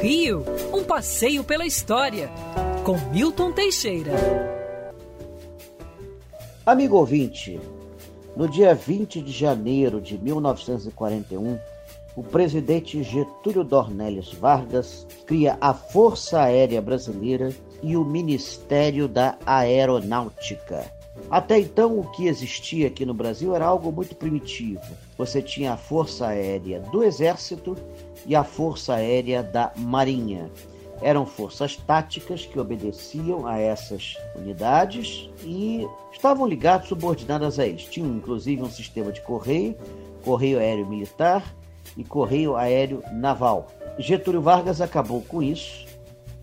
Rio, um passeio pela história, com Milton Teixeira. Amigo ouvinte, no dia 20 de janeiro de 1941, o presidente Getúlio Dornelles Vargas cria a Força Aérea Brasileira e o Ministério da Aeronáutica. Até então, o que existia aqui no Brasil era algo muito primitivo. Você tinha a Força Aérea do Exército e a Força Aérea da Marinha. Eram forças táticas que obedeciam a essas unidades e estavam ligados, subordinadas a eles. Tinham inclusive um sistema de correio, correio aéreo militar e correio aéreo naval. Getúlio Vargas acabou com isso,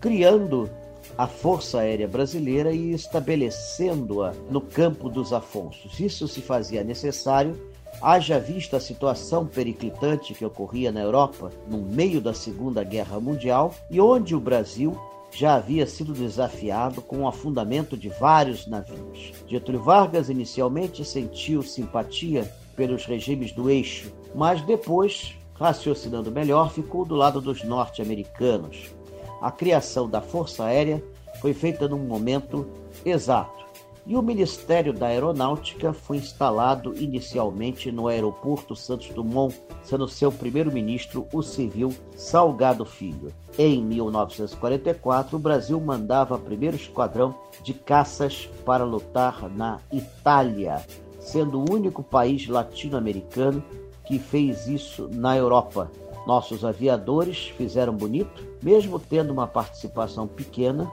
criando a Força Aérea Brasileira e estabelecendo-a no campo dos Afonsos. Isso se fazia necessário Haja vista a situação periclitante que ocorria na Europa no meio da Segunda Guerra Mundial e onde o Brasil já havia sido desafiado com o afundamento de vários navios. Getúlio Vargas inicialmente sentiu simpatia pelos regimes do eixo, mas depois, raciocinando melhor, ficou do lado dos norte-americanos. A criação da Força Aérea foi feita num momento exato e o Ministério da Aeronáutica foi instalado inicialmente no aeroporto Santos Dumont, sendo seu primeiro-ministro o civil Salgado Filho. Em 1944, o Brasil mandava primeiro esquadrão de caças para lutar na Itália, sendo o único país latino-americano que fez isso na Europa. Nossos aviadores fizeram bonito, mesmo tendo uma participação pequena,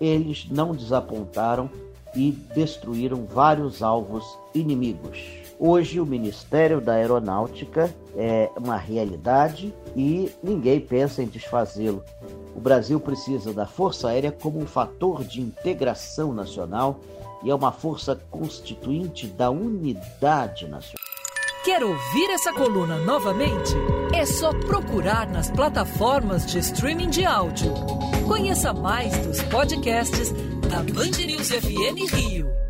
eles não desapontaram e destruíram vários alvos inimigos. Hoje, o Ministério da Aeronáutica é uma realidade e ninguém pensa em desfazê-lo. O Brasil precisa da Força Aérea como um fator de integração nacional e é uma força constituinte da unidade nacional. Quer ouvir essa coluna novamente? É só procurar nas plataformas de streaming de áudio. Conheça mais dos podcasts da Band News FM Rio.